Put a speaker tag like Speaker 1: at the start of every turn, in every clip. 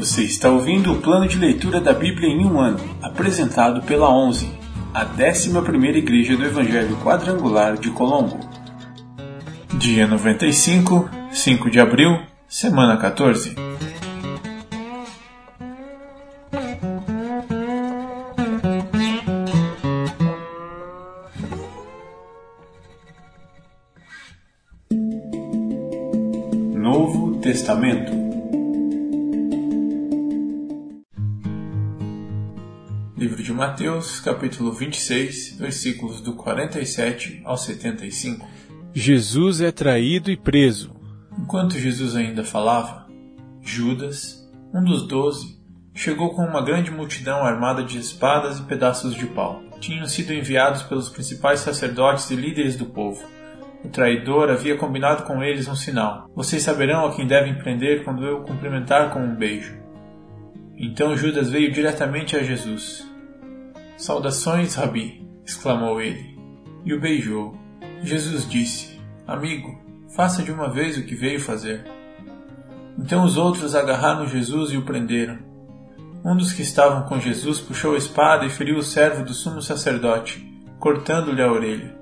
Speaker 1: Você está ouvindo o plano de leitura da Bíblia em um ano, apresentado pela 11, a 11 Igreja do Evangelho Quadrangular de Colombo. Dia 95, 5 de abril, semana 14. Mateus, capítulo 26, versículos do 47 ao 75.
Speaker 2: Jesus é traído e preso.
Speaker 1: Enquanto Jesus ainda falava, Judas, um dos doze, chegou com uma grande multidão armada de espadas e pedaços de pau. Tinham sido enviados pelos principais sacerdotes e líderes do povo. O traidor havia combinado com eles um sinal. Vocês saberão a quem devem prender quando eu cumprimentar com um beijo. Então Judas veio diretamente a Jesus. Saudações, Rabi! exclamou ele, e o beijou. Jesus disse: Amigo, faça de uma vez o que veio fazer. Então os outros agarraram Jesus e o prenderam. Um dos que estavam com Jesus puxou a espada e feriu o servo do sumo sacerdote, cortando-lhe a orelha.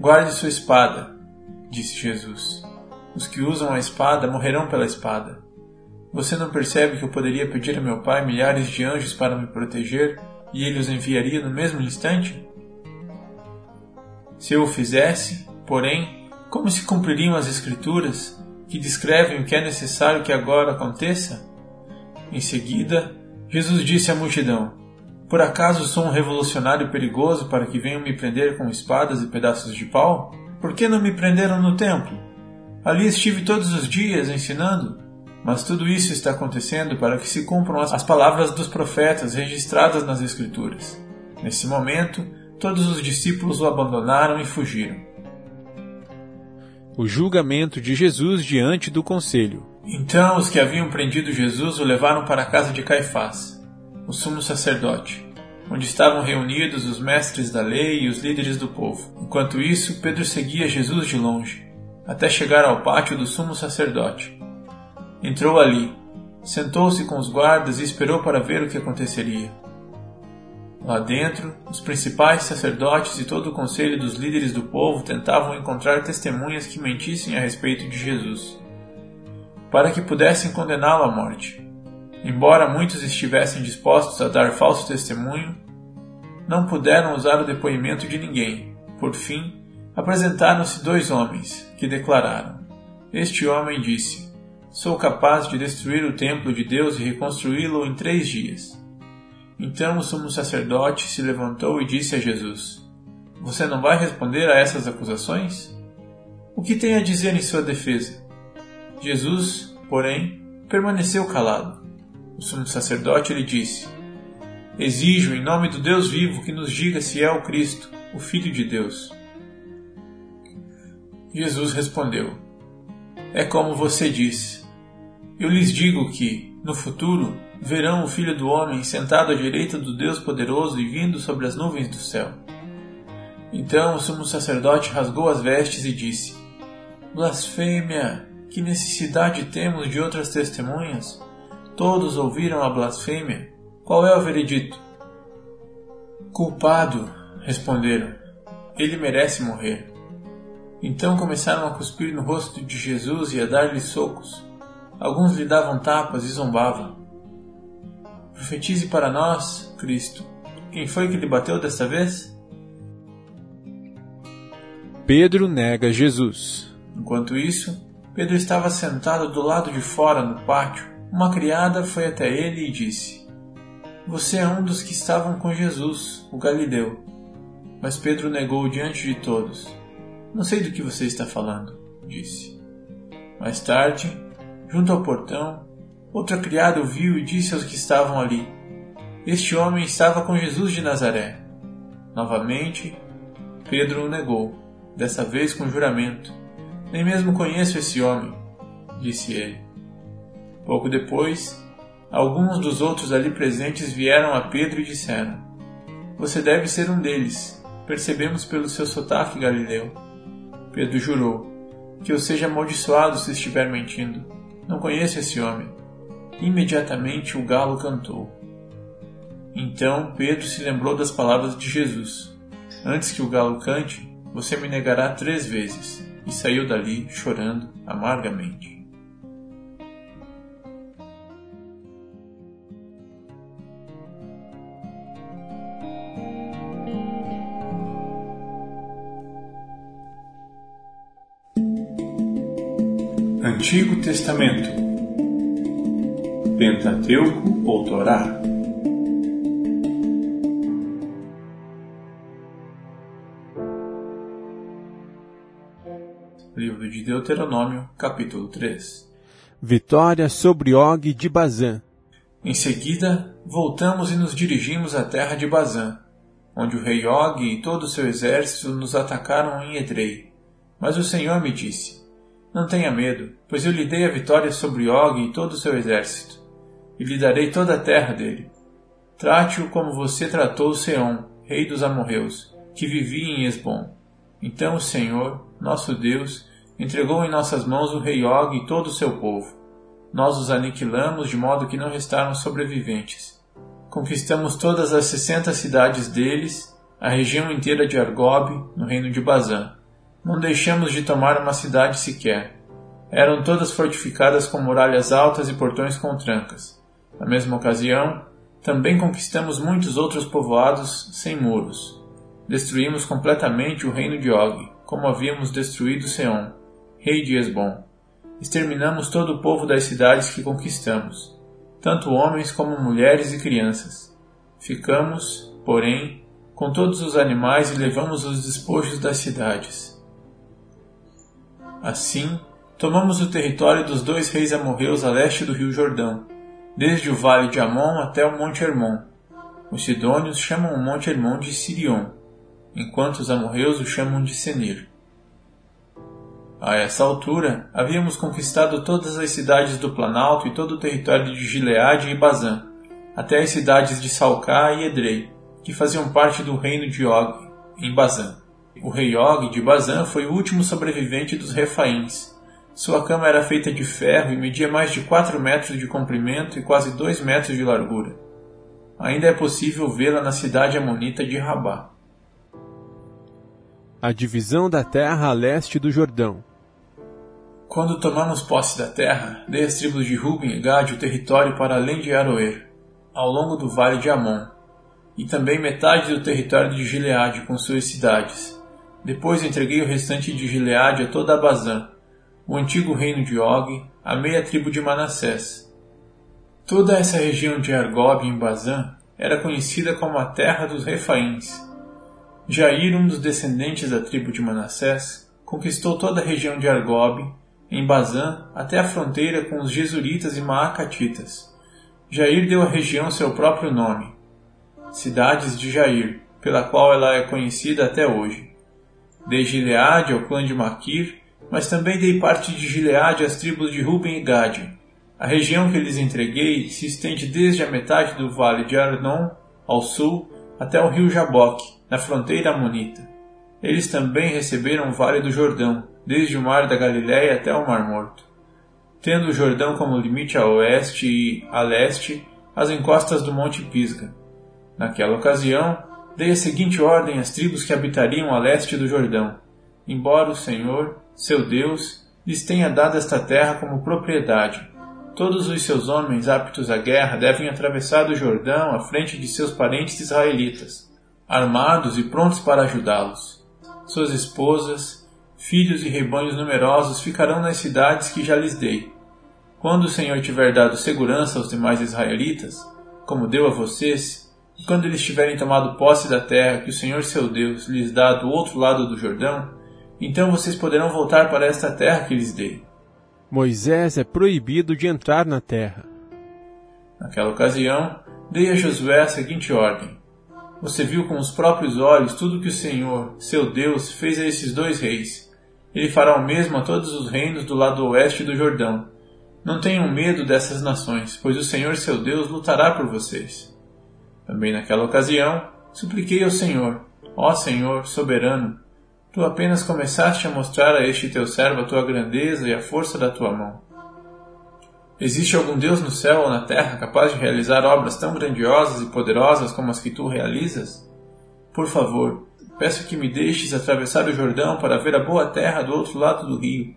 Speaker 1: Guarde sua espada, disse Jesus. Os que usam a espada morrerão pela espada. Você não percebe que eu poderia pedir a meu Pai milhares de anjos para me proteger e ele os enviaria no mesmo instante? Se eu o fizesse, porém, como se cumpririam as Escrituras, que descrevem o que é necessário que agora aconteça? Em seguida, Jesus disse à multidão: Por acaso sou um revolucionário perigoso para que venham me prender com espadas e pedaços de pau? Por que não me prenderam no templo? Ali estive todos os dias ensinando. Mas tudo isso está acontecendo para que se cumpram as palavras dos profetas registradas nas Escrituras. Nesse momento, todos os discípulos o abandonaram e fugiram.
Speaker 2: O julgamento de Jesus diante do conselho.
Speaker 1: Então os que haviam prendido Jesus o levaram para a casa de Caifás, o sumo sacerdote, onde estavam reunidos os mestres da lei e os líderes do povo. Enquanto isso, Pedro seguia Jesus de longe, até chegar ao pátio do sumo sacerdote. Entrou ali, sentou-se com os guardas e esperou para ver o que aconteceria. Lá dentro, os principais sacerdotes e todo o conselho dos líderes do povo tentavam encontrar testemunhas que mentissem a respeito de Jesus, para que pudessem condená-lo à morte. Embora muitos estivessem dispostos a dar falso testemunho, não puderam usar o depoimento de ninguém. Por fim, apresentaram-se dois homens, que declararam: Este homem disse: Sou capaz de destruir o templo de Deus e reconstruí-lo em três dias. Então o sumo sacerdote se levantou e disse a Jesus: Você não vai responder a essas acusações? O que tem a dizer em sua defesa? Jesus, porém, permaneceu calado. O sumo sacerdote lhe disse: Exijo, em nome do Deus vivo, que nos diga se é o Cristo, o Filho de Deus. Jesus respondeu: É como você disse. Eu lhes digo que, no futuro, verão o Filho do Homem sentado à direita do Deus Poderoso e vindo sobre as nuvens do céu. Então o sumo sacerdote rasgou as vestes e disse: Blasfêmia! Que necessidade temos de outras testemunhas? Todos ouviram a blasfêmia. Qual é o veredito? Culpado, responderam. Ele merece morrer. Então começaram a cuspir no rosto de Jesus e a dar-lhe socos. Alguns lhe davam tapas e zombavam. Profetize para nós, Cristo. Quem foi que lhe bateu desta vez?
Speaker 2: Pedro nega Jesus.
Speaker 1: Enquanto isso, Pedro estava sentado do lado de fora no pátio. Uma criada foi até ele e disse: Você é um dos que estavam com Jesus, o Galileu. Mas Pedro negou diante de todos. Não sei do que você está falando, disse. Mais tarde, Junto ao portão, outra criada o viu e disse aos que estavam ali: Este homem estava com Jesus de Nazaré. Novamente, Pedro o negou, dessa vez com juramento: Nem mesmo conheço esse homem, disse ele. Pouco depois, alguns dos outros ali presentes vieram a Pedro e disseram: Você deve ser um deles. Percebemos pelo seu sotaque galileu. Pedro jurou: Que eu seja amaldiçoado se estiver mentindo. Não conheço esse homem. imediatamente o galo cantou. Então Pedro se lembrou das palavras de Jesus: Antes que o galo cante, você me negará três vezes. E saiu dali chorando amargamente. Antigo Testamento. Pentateuco ou Torá? Livro de Deuteronômio, capítulo 3
Speaker 2: Vitória sobre Og de Bazã.
Speaker 1: Em seguida, voltamos e nos dirigimos à terra de Bazã, onde o rei Og e todo o seu exército nos atacaram em Edrei. Mas o Senhor me disse: não tenha medo, pois eu lhe dei a vitória sobre Og e todo o seu exército, e lhe darei toda a terra dele. Trate-o como você tratou Seom, rei dos amorreus, que vivia em Esbom. Então o Senhor, nosso Deus, entregou em nossas mãos o rei Og e todo o seu povo. Nós os aniquilamos de modo que não restaram sobreviventes. Conquistamos todas as sessenta cidades deles, a região inteira de Argob, no reino de Bazã não deixamos de tomar uma cidade sequer. Eram todas fortificadas com muralhas altas e portões com trancas. Na mesma ocasião, também conquistamos muitos outros povoados sem muros. Destruímos completamente o reino de Og, como havíamos destruído Seom, rei de Esbom. Exterminamos todo o povo das cidades que conquistamos, tanto homens como mulheres e crianças. Ficamos, porém, com todos os animais e levamos os despojos das cidades. Assim, tomamos o território dos dois reis amorreus a leste do rio Jordão, desde o vale de Amon até o Monte Hermon. Os sidônios chamam o Monte Hermon de Sirion, enquanto os amorreus o chamam de Senir. A essa altura, havíamos conquistado todas as cidades do Planalto e todo o território de Gileade e Bazã, até as cidades de Salcá e Edrei, que faziam parte do reino de Og, em Bazã. O rei Og de Bazan foi o último sobrevivente dos Refaíns. Sua cama era feita de ferro e media mais de 4 metros de comprimento e quase 2 metros de largura. Ainda é possível vê-la na cidade amonita de Rabá.
Speaker 2: A divisão da terra a leste do Jordão.
Speaker 1: Quando tomamos posse da terra, dei às tribos de Ruben e Gad o território para além de Aroer, ao longo do vale de Amon, e também metade do território de Gileade com suas cidades, depois entreguei o restante de Gileade a toda a Bazã, o antigo reino de Og, a meia tribo de Manassés. Toda essa região de Argob em Bazã era conhecida como a terra dos Refaíns. Jair, um dos descendentes da tribo de Manassés, conquistou toda a região de Argob, em Bazã, até a fronteira com os Jesuritas e Maacatitas. Jair deu à região seu próprio nome, Cidades de Jair, pela qual ela é conhecida até hoje. Dei Gileade ao clã de Maquir, mas também dei parte de Gileade às tribos de Ruben e Gade. A região que lhes entreguei se estende desde a metade do vale de Arnon, ao sul, até o rio Jaboque, na fronteira amonita. Eles também receberam o vale do Jordão, desde o mar da Galiléia até o Mar Morto. Tendo o Jordão como limite a oeste e, a leste, as encostas do Monte Pisga. Naquela ocasião, dei a seguinte ordem às tribos que habitariam a leste do Jordão: Embora o Senhor, seu Deus, lhes tenha dado esta terra como propriedade, todos os seus homens aptos à guerra devem atravessar o Jordão à frente de seus parentes israelitas, armados e prontos para ajudá-los. Suas esposas, filhos e rebanhos numerosos ficarão nas cidades que já lhes dei. Quando o Senhor tiver dado segurança aos demais israelitas, como deu a vocês, e quando eles tiverem tomado posse da terra que o Senhor seu Deus lhes dá do outro lado do Jordão, então vocês poderão voltar para esta terra que lhes dei.
Speaker 2: Moisés é proibido de entrar na terra.
Speaker 1: Naquela ocasião, dei a Josué a seguinte ordem: Você viu com os próprios olhos tudo que o Senhor, seu Deus, fez a esses dois reis. Ele fará o mesmo a todos os reinos do lado oeste do Jordão. Não tenham medo dessas nações, pois o Senhor, seu Deus, lutará por vocês. Também naquela ocasião, supliquei ao Senhor: Ó Senhor, soberano, tu apenas começaste a mostrar a este teu servo a tua grandeza e a força da tua mão. Existe algum Deus no céu ou na terra capaz de realizar obras tão grandiosas e poderosas como as que tu realizas? Por favor, peço que me deixes atravessar o Jordão para ver a boa terra do outro lado do rio,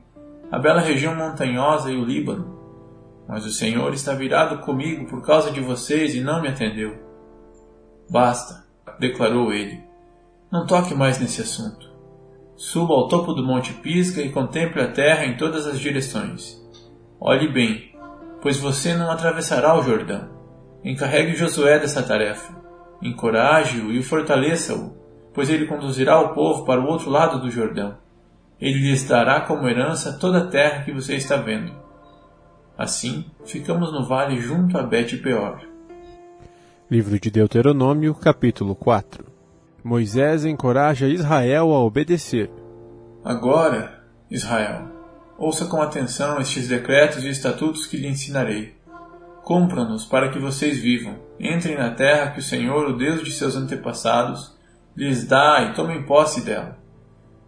Speaker 1: a bela região montanhosa e o Líbano. Mas o Senhor está virado comigo por causa de vocês e não me atendeu. Basta, declarou ele. Não toque mais nesse assunto. Suba ao topo do Monte Pisga e contemple a terra em todas as direções. Olhe bem, pois você não atravessará o Jordão. Encarregue Josué dessa tarefa. Encoraje-o e fortaleça-o, pois ele conduzirá o povo para o outro lado do Jordão. Ele lhes dará como herança toda a terra que você está vendo. Assim, ficamos no vale junto a Bet-peor.
Speaker 2: Livro de Deuteronômio, capítulo 4 Moisés encoraja Israel a obedecer.
Speaker 1: Agora, Israel, Ouça com atenção estes decretos e estatutos que lhe ensinarei. Cumpram-nos para que vocês vivam. Entrem na terra que o Senhor, o Deus de seus antepassados, lhes dá e tomem posse dela.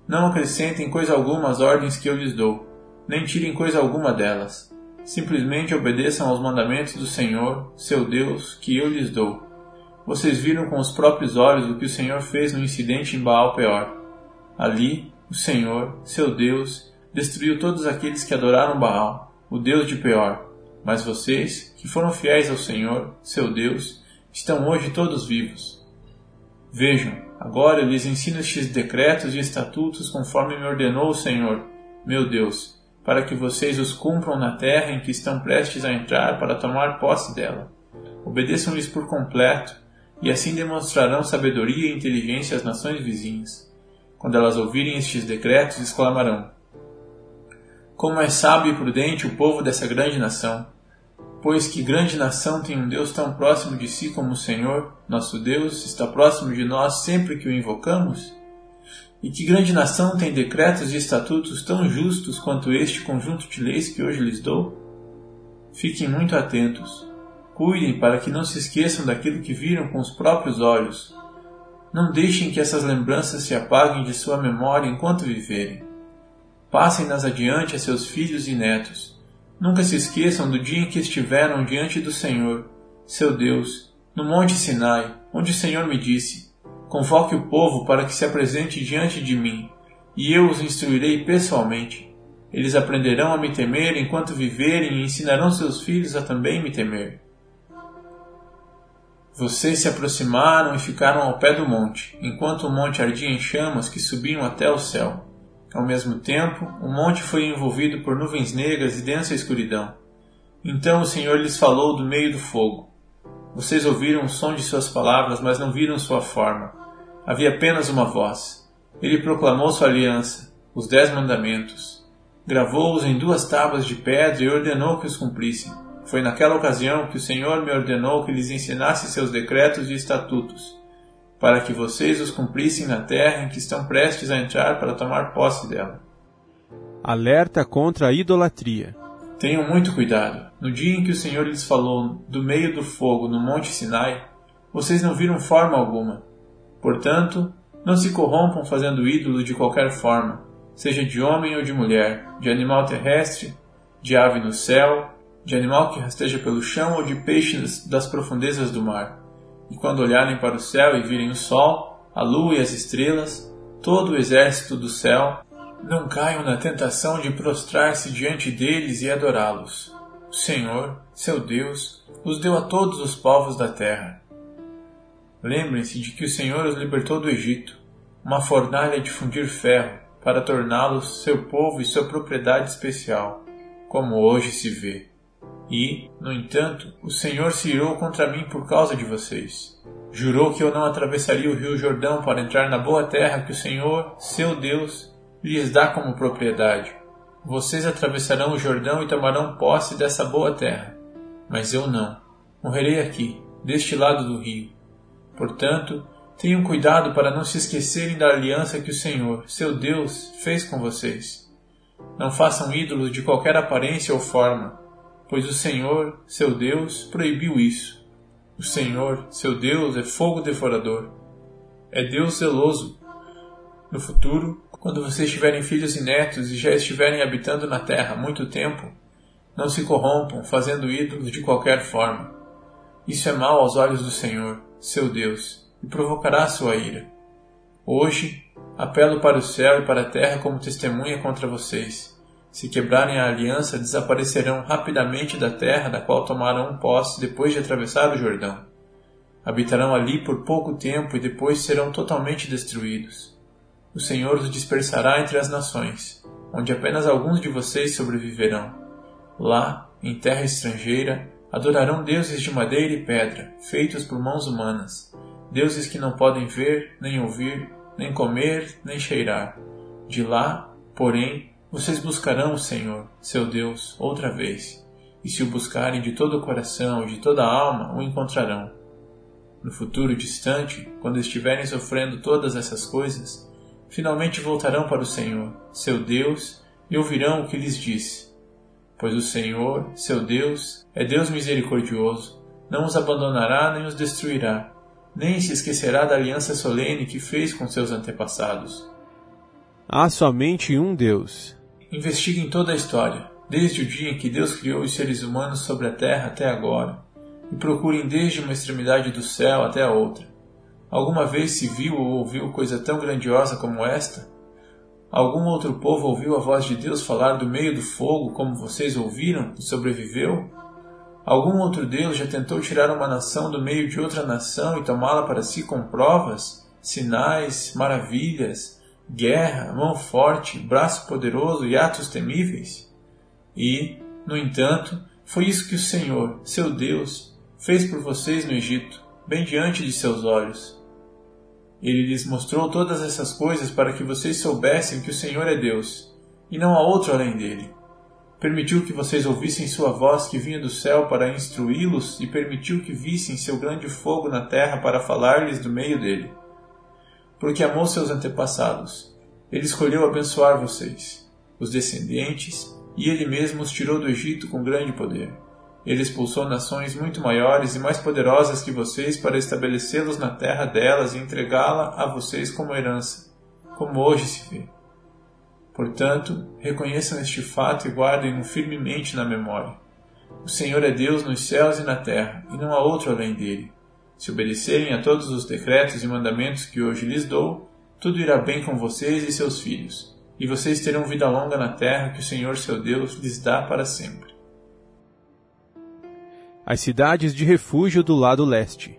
Speaker 1: Não acrescentem coisa alguma às ordens que eu lhes dou, nem tirem coisa alguma delas. Simplesmente obedeçam aos mandamentos do Senhor, seu Deus, que eu lhes dou. Vocês viram com os próprios olhos o que o Senhor fez no incidente em Baal Peor. Ali, o Senhor, seu Deus, destruiu todos aqueles que adoraram Baal, o Deus de Peor. Mas vocês, que foram fiéis ao Senhor, seu Deus, estão hoje todos vivos. Vejam, agora eu lhes ensino estes decretos e estatutos conforme me ordenou o Senhor, meu Deus, para que vocês os cumpram na terra em que estão prestes a entrar para tomar posse dela. Obedeçam-lhes por completo, e assim demonstrarão sabedoria e inteligência às nações vizinhas. Quando elas ouvirem estes decretos, exclamarão: como é sábio e prudente o povo dessa grande nação. Pois que grande nação tem um Deus tão próximo de si como o Senhor, nosso Deus, está próximo de nós sempre que o invocamos? E que grande nação tem decretos e estatutos tão justos quanto este conjunto de leis que hoje lhes dou? Fiquem muito atentos. Cuidem para que não se esqueçam daquilo que viram com os próprios olhos. Não deixem que essas lembranças se apaguem de sua memória enquanto viverem. Passem-nas adiante a seus filhos e netos. Nunca se esqueçam do dia em que estiveram diante do Senhor, seu Deus, no Monte Sinai, onde o Senhor me disse: Convoque o povo para que se apresente diante de mim, e eu os instruirei pessoalmente. Eles aprenderão a me temer enquanto viverem e ensinarão seus filhos a também me temer. Vocês se aproximaram e ficaram ao pé do monte, enquanto o monte ardia em chamas que subiam até o céu. Ao mesmo tempo, o monte foi envolvido por nuvens negras e densa escuridão. Então o Senhor lhes falou do meio do fogo. Vocês ouviram o som de suas palavras, mas não viram sua forma. Havia apenas uma voz. Ele proclamou sua aliança, os dez mandamentos. Gravou-os em duas tábuas de pedra e ordenou que os cumprissem. Foi naquela ocasião que o Senhor me ordenou que lhes ensinasse seus decretos e estatutos para que vocês os cumprissem na terra em que estão prestes a entrar para tomar posse dela.
Speaker 2: Alerta contra a idolatria.
Speaker 1: Tenham muito cuidado. No dia em que o Senhor lhes falou do meio do fogo no Monte Sinai, vocês não viram forma alguma. Portanto, não se corrompam fazendo ídolo de qualquer forma, seja de homem ou de mulher, de animal terrestre, de ave no céu, de animal que rasteja pelo chão ou de peixes das profundezas do mar e quando olharem para o céu e virem o sol, a lua e as estrelas, todo o exército do céu, não caiam na tentação de prostrar-se diante deles e adorá-los. O Senhor, seu Deus, os deu a todos os povos da terra. Lembrem-se de que o Senhor os libertou do Egito, uma fornalha de fundir ferro, para torná-los seu povo e sua propriedade especial, como hoje se vê. E, no entanto, o Senhor se irou contra mim por causa de vocês. Jurou que eu não atravessaria o rio Jordão para entrar na boa terra que o Senhor, seu Deus, lhes dá como propriedade. Vocês atravessarão o Jordão e tomarão posse dessa boa terra. Mas eu não. Morrerei aqui, deste lado do rio. Portanto, tenham cuidado para não se esquecerem da aliança que o Senhor, seu Deus, fez com vocês. Não façam ídolos de qualquer aparência ou forma pois o Senhor, seu Deus, proibiu isso. O Senhor, seu Deus, é fogo devorador. É Deus zeloso. No futuro, quando vocês tiverem filhos e netos e já estiverem habitando na terra muito tempo, Não se corrompam fazendo ídolos de qualquer forma. Isso é mal aos olhos do Senhor, seu Deus, e provocará sua ira. Hoje, apelo para o céu e para a terra como testemunha contra vocês. Se quebrarem a aliança, desaparecerão rapidamente da terra da qual tomarão posse depois de atravessar o Jordão. Habitarão ali por pouco tempo e depois serão totalmente destruídos. O Senhor os dispersará entre as nações, onde apenas alguns de vocês sobreviverão. Lá, em terra estrangeira, adorarão deuses de madeira e pedra, feitos por mãos humanas, deuses que não podem ver, nem ouvir, nem comer, nem cheirar. De lá, porém, vocês buscarão o Senhor, seu Deus, outra vez, e se o buscarem de todo o coração e de toda a alma, o encontrarão. No futuro distante, quando estiverem sofrendo todas essas coisas, finalmente voltarão para o Senhor, seu Deus, e ouvirão o que lhes disse. Pois o Senhor, seu Deus, é Deus misericordioso, não os abandonará nem os destruirá, nem se esquecerá da aliança solene que fez com seus antepassados.
Speaker 2: Há somente um Deus.
Speaker 1: Investiguem toda a história, desde o dia em que Deus criou os seres humanos sobre a terra até agora, e procurem desde uma extremidade do céu até a outra. Alguma vez se viu ou ouviu coisa tão grandiosa como esta? Algum outro povo ouviu a voz de Deus falar do meio do fogo como vocês ouviram e sobreviveu? Algum outro Deus já tentou tirar uma nação do meio de outra nação e tomá-la para si com provas, sinais, maravilhas, guerra, mão forte, braço poderoso e atos temíveis? E, no entanto, foi isso que o Senhor, seu Deus, fez por vocês no Egito, bem diante de seus olhos. Ele lhes mostrou todas essas coisas para que vocês soubessem que o Senhor é Deus, e não há outro além dele permitiu que vocês ouvissem sua voz que vinha do céu para instruí-los e permitiu que vissem seu grande fogo na terra para falar-lhes do meio dele. Porque amou seus antepassados, ele escolheu abençoar vocês, os descendentes, e ele mesmo os tirou do Egito com grande poder. Ele expulsou nações muito maiores e mais poderosas que vocês para estabelecê-los na terra delas e entregá-la a vocês como herança, como hoje se vê. Portanto, reconheçam este fato e guardem-no firmemente na memória. O Senhor é Deus nos céus e na terra, e não há outro além dele. Se obedecerem a todos os decretos e mandamentos que hoje lhes dou, tudo irá bem com vocês e seus filhos, e vocês terão vida longa na terra que o Senhor seu Deus lhes dá para sempre.
Speaker 2: As cidades de refúgio do lado leste.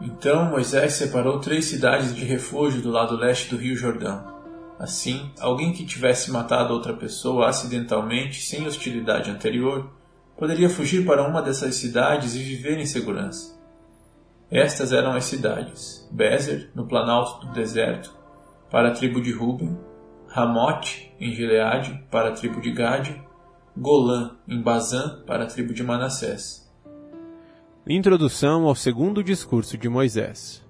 Speaker 1: Então Moisés separou três cidades de refúgio do lado leste do rio Jordão Assim, alguém que tivesse matado outra pessoa acidentalmente sem hostilidade anterior poderia fugir para uma dessas cidades e viver em segurança. Estas eram as cidades: Bezer, no planalto do deserto, para a tribo de Ruben, Ramote, em Gileade, para a tribo de Gade, Golã, em Bazã, para a tribo de Manassés.
Speaker 2: Introdução ao segundo discurso de Moisés.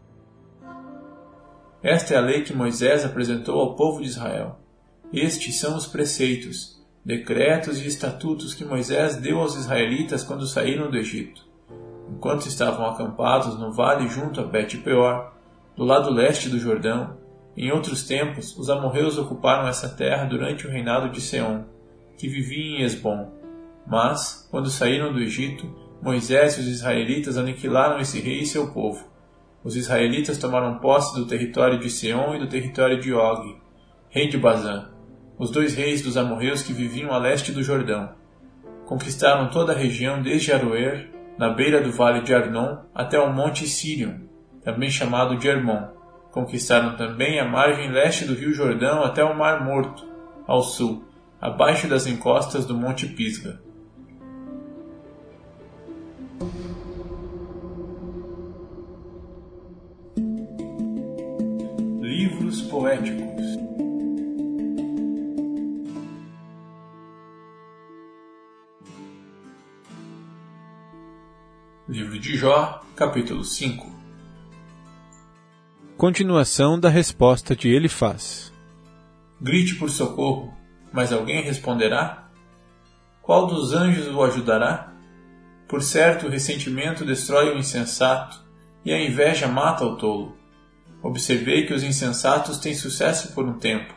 Speaker 1: Esta é a lei que Moisés apresentou ao povo de Israel. Estes são os preceitos, decretos e estatutos que Moisés deu aos israelitas quando saíram do Egito. Enquanto estavam acampados no vale junto a Bet-peor, do lado leste do Jordão, em outros tempos os amorreus ocuparam essa terra durante o reinado de Seom, que vivia em Esbom. Mas, quando saíram do Egito, Moisés e os israelitas aniquilaram esse rei e seu povo os israelitas tomaram posse do território de Seom e do território de Og, rei de Bazã, os dois reis dos amorreus que viviam a leste do Jordão. Conquistaram toda a região desde Aroer, na beira do vale de Arnon, até o monte Sirion, também chamado de Hermon. Conquistaram também a margem leste do rio Jordão até o Mar Morto, ao sul, abaixo das encostas do monte Pisga. poéticos. Livro de Jó, capítulo 5
Speaker 2: Continuação da resposta de Elifaz.
Speaker 1: Grite por socorro, mas alguém responderá? Qual dos anjos o ajudará? Por certo, o ressentimento destrói o insensato, e a inveja mata o tolo. Observei que os insensatos têm sucesso por um tempo,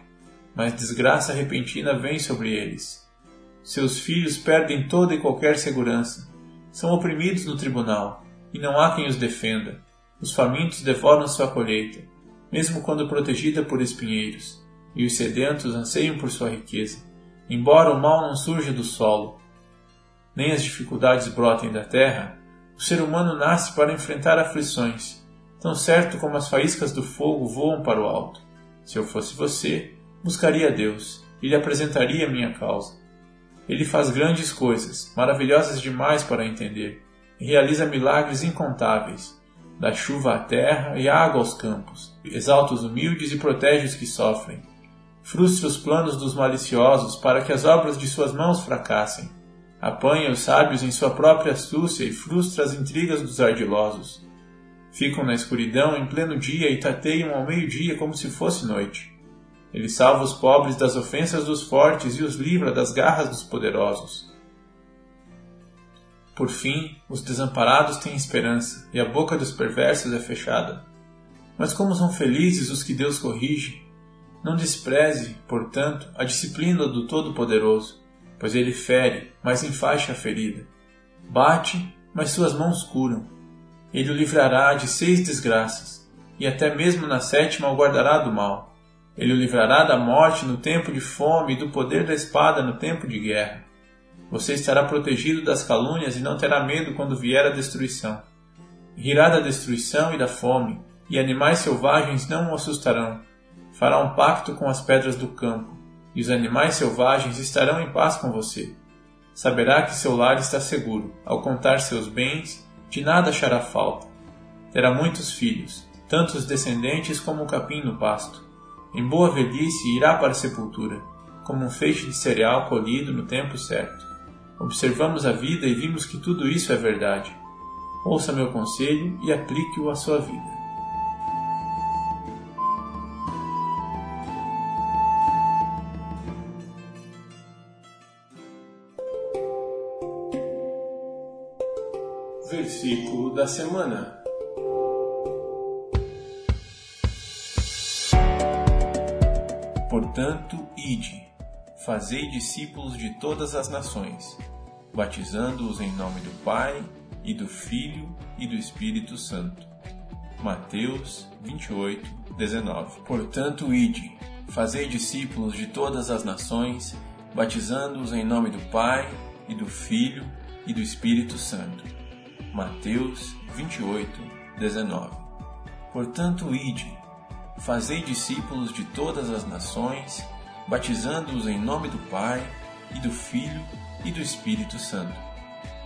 Speaker 1: mas desgraça repentina vem sobre eles. Seus filhos perdem toda e qualquer segurança. São oprimidos no tribunal, e não há quem os defenda. Os famintos devoram sua colheita, mesmo quando protegida por espinheiros, e os sedentos anseiam por sua riqueza, embora o mal não surja do solo, nem as dificuldades brotem da terra, o ser humano nasce para enfrentar aflições, tão certo como as faíscas do fogo voam para o alto. Se eu fosse você, buscaria Deus e lhe apresentaria minha causa. Ele faz grandes coisas, maravilhosas demais para entender, e realiza milagres incontáveis. Dá chuva à terra e água aos campos, exalta os humildes e protege os que sofrem. Frustra os planos dos maliciosos para que as obras de suas mãos fracassem. Apanha os sábios em sua própria astúcia e frustra as intrigas dos ardilosos. Ficam na escuridão em pleno dia e tateiam ao meio-dia como se fosse noite. Ele salva os pobres das ofensas dos fortes e os livra das garras dos poderosos. Por fim, os desamparados têm esperança e a boca dos perversos é fechada. Mas como são felizes os que Deus corrige! Não despreze, portanto, a disciplina do Todo-Poderoso, pois ele fere, mas enfaixa a ferida. Bate, mas suas mãos curam. Ele o livrará de seis desgraças, e até mesmo na sétima o guardará do mal. Ele o livrará da morte no tempo de fome e do poder da espada no tempo de guerra. Você estará protegido das calúnias e não terá medo quando vier a destruição. Rirá da destruição e da fome, e animais selvagens não o assustarão. Fará um pacto com as pedras do campo, e os animais selvagens estarão em paz com você. Saberá que seu lar está seguro. Ao contar seus bens, de nada achará falta. Terá muitos filhos, tanto os descendentes como o capim no pasto. Em boa velhice irá para a sepultura, como um feixe de cereal colhido no tempo certo. Observamos a vida e vimos que tudo isso é verdade. Ouça meu conselho e aplique-o à sua vida. Da semana. Portanto, ide, fazei discípulos de todas as nações, batizando-os em nome do Pai, e do Filho e do Espírito Santo. Mateus 28, 19. Portanto, ide, fazei discípulos de todas as nações, batizando-os em nome do Pai, e do Filho e do Espírito Santo. Mateus 28, 19. Portanto, ide, Fazei discípulos de todas as nações, batizando-os em nome do Pai, e do Filho e do Espírito Santo.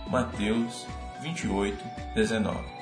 Speaker 1: Mateus 28, 19.